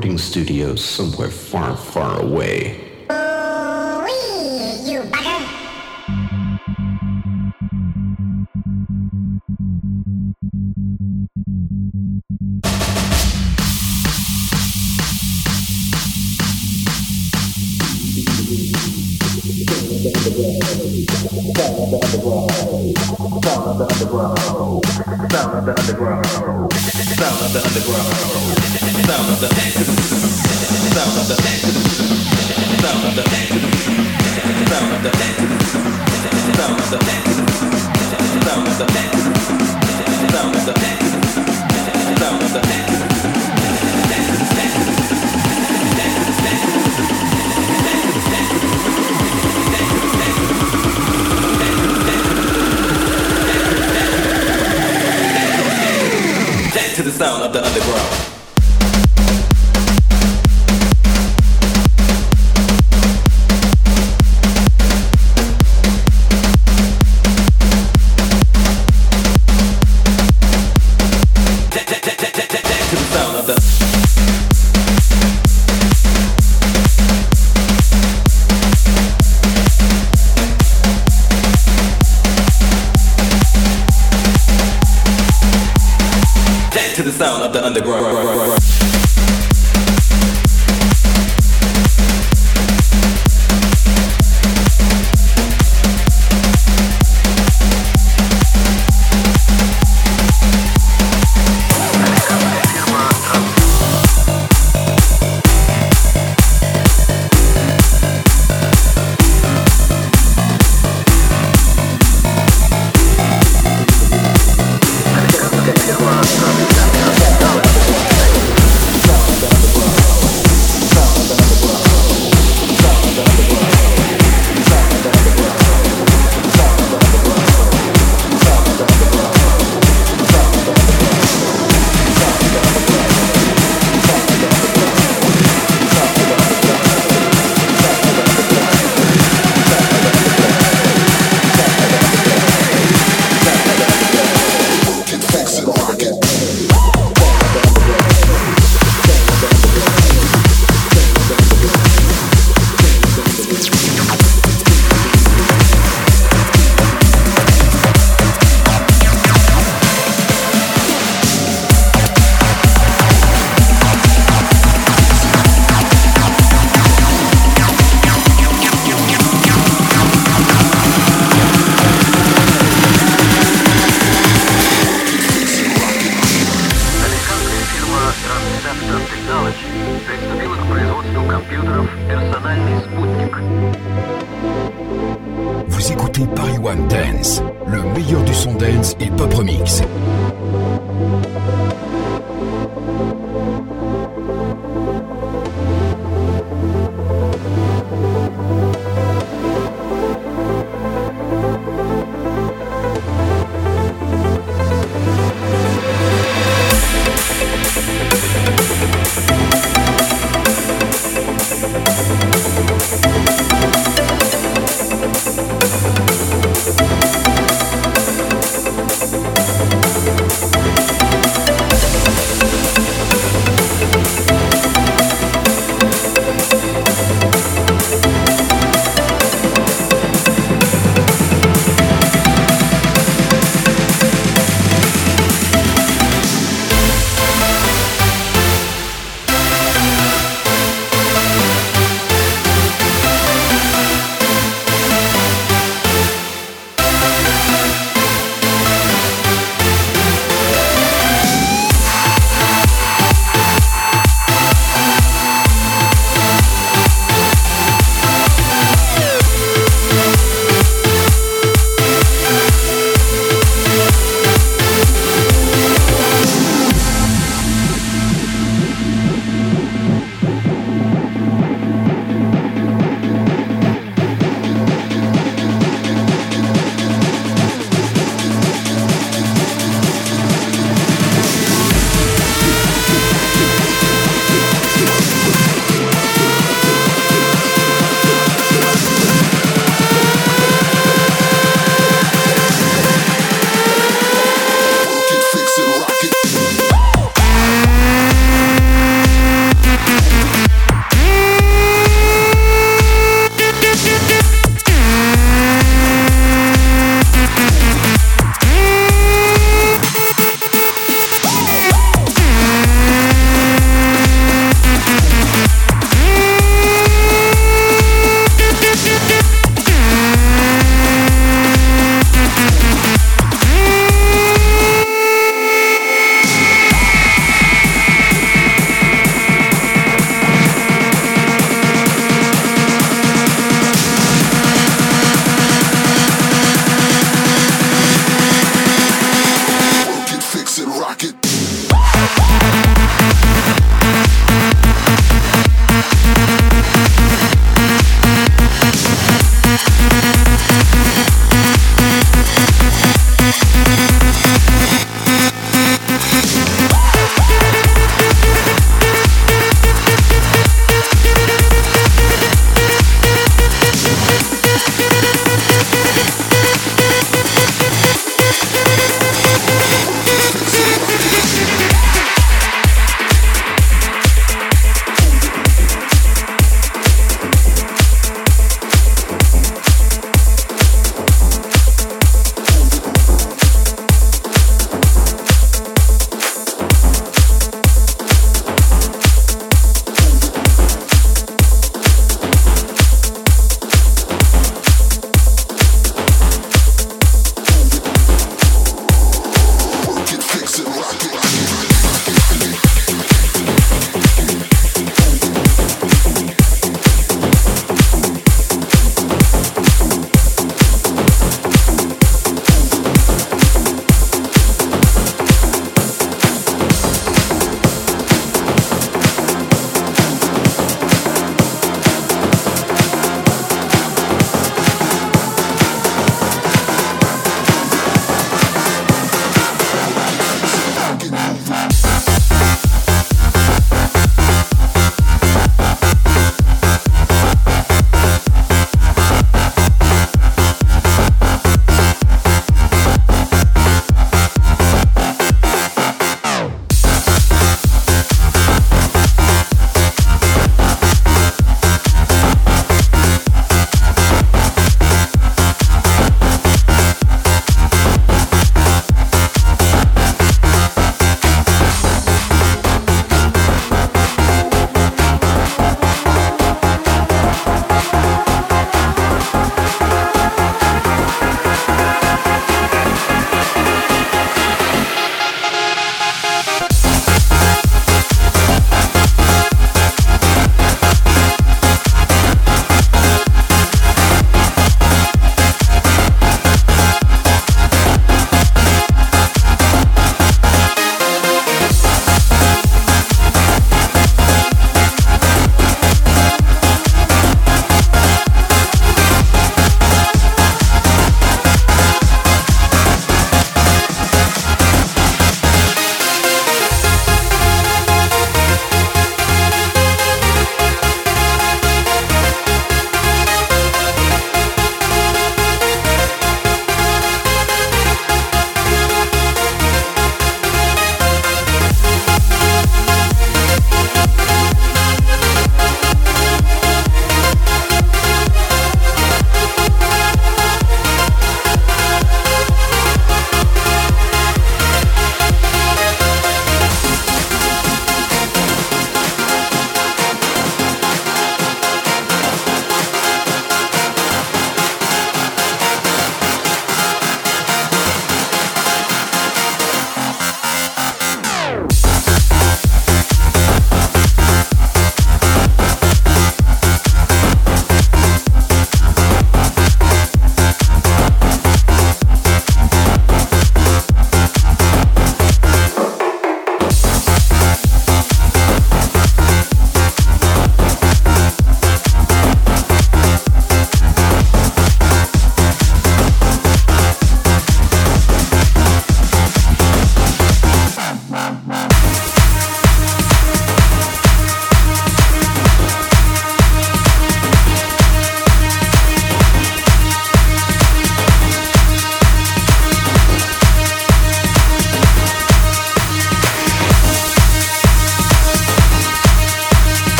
recording studios somewhere far, far away. underground, sound of the underground, sound of the underground. down the head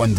son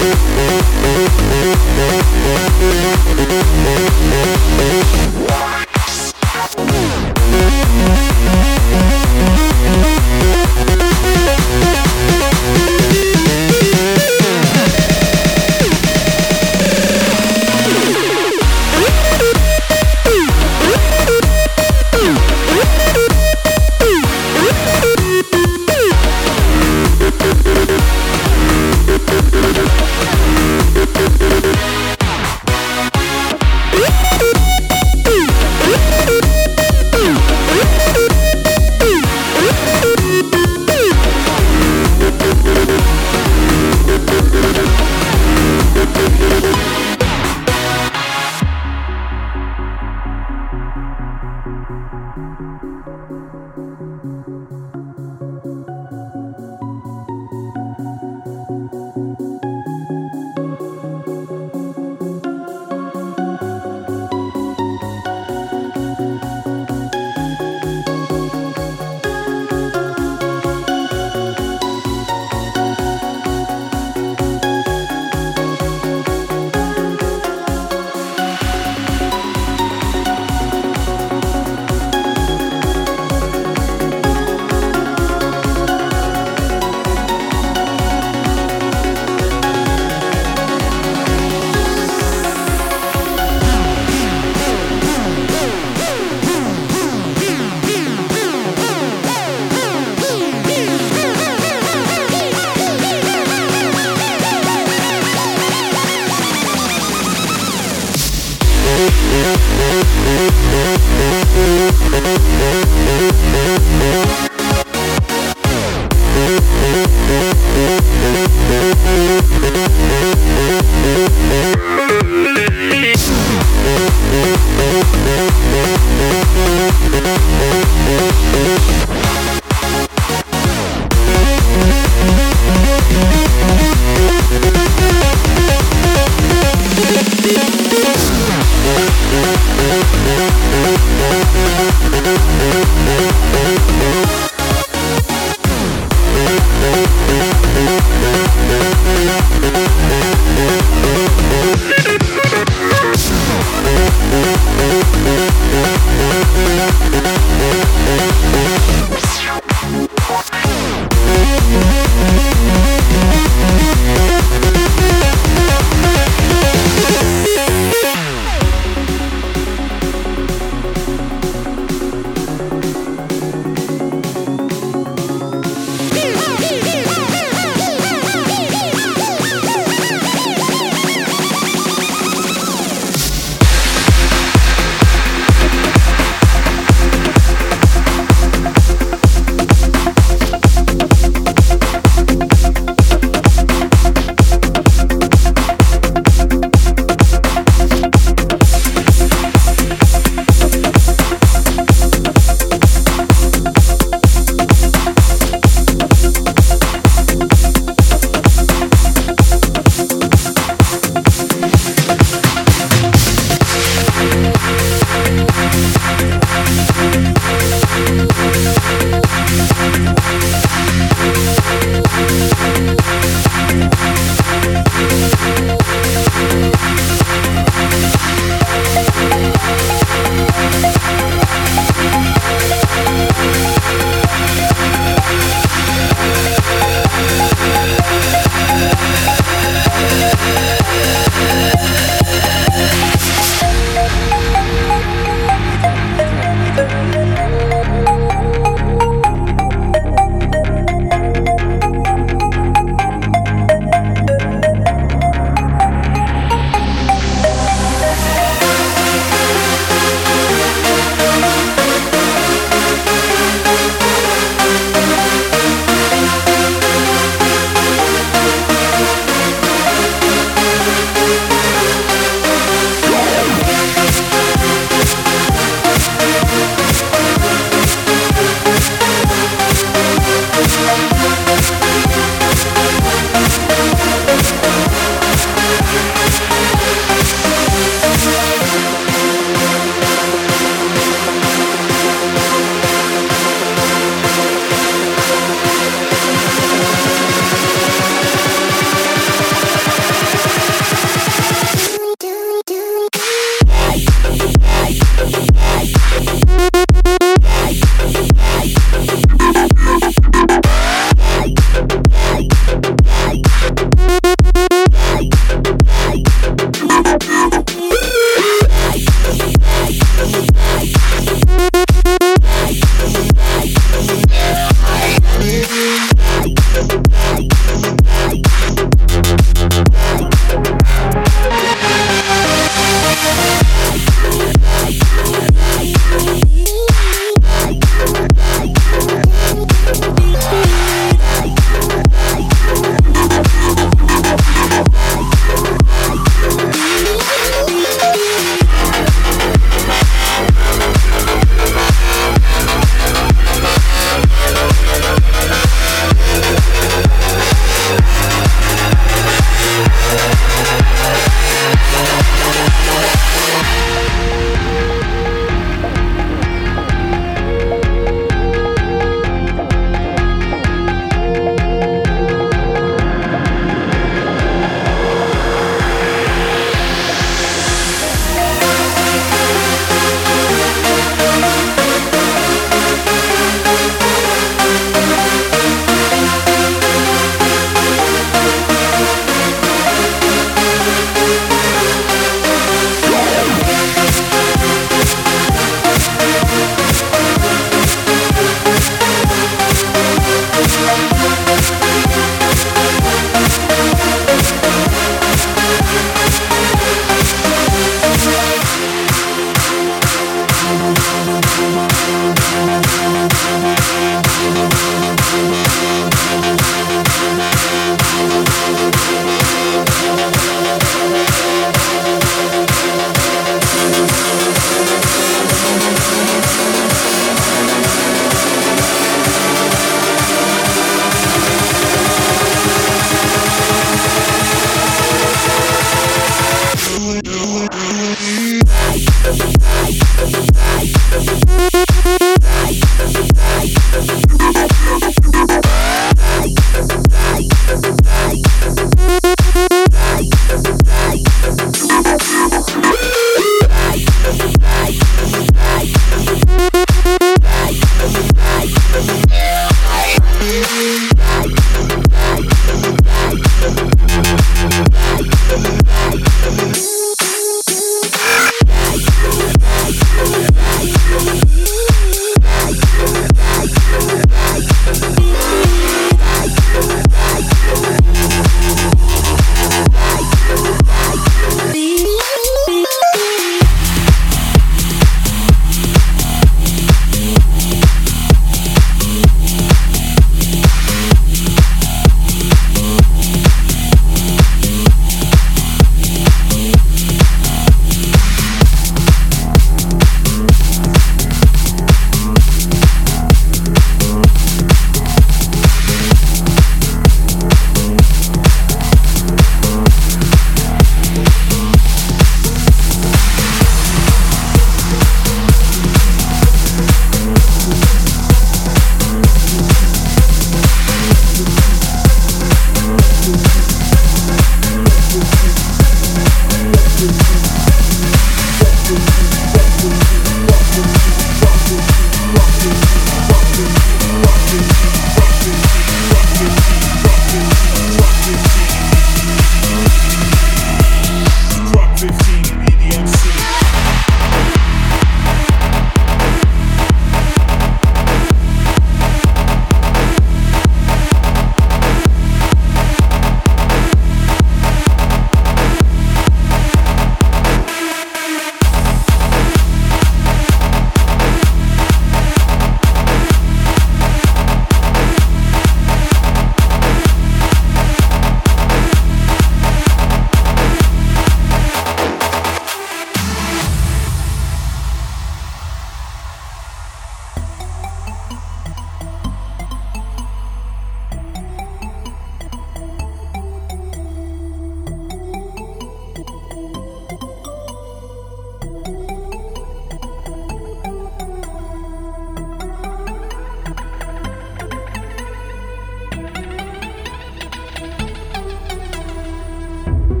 you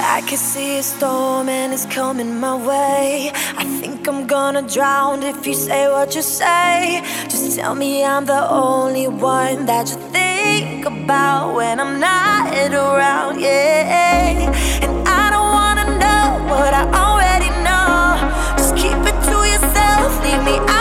I can see a storm and it's coming my way. I think I'm gonna drown if you say what you say. Just tell me I'm the only one that you think about when I'm not around, yeah. And I don't wanna know what I already know. Just keep it to yourself, leave me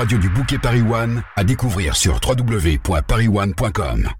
radio du bouquet Paris One à découvrir sur www.parisone.com.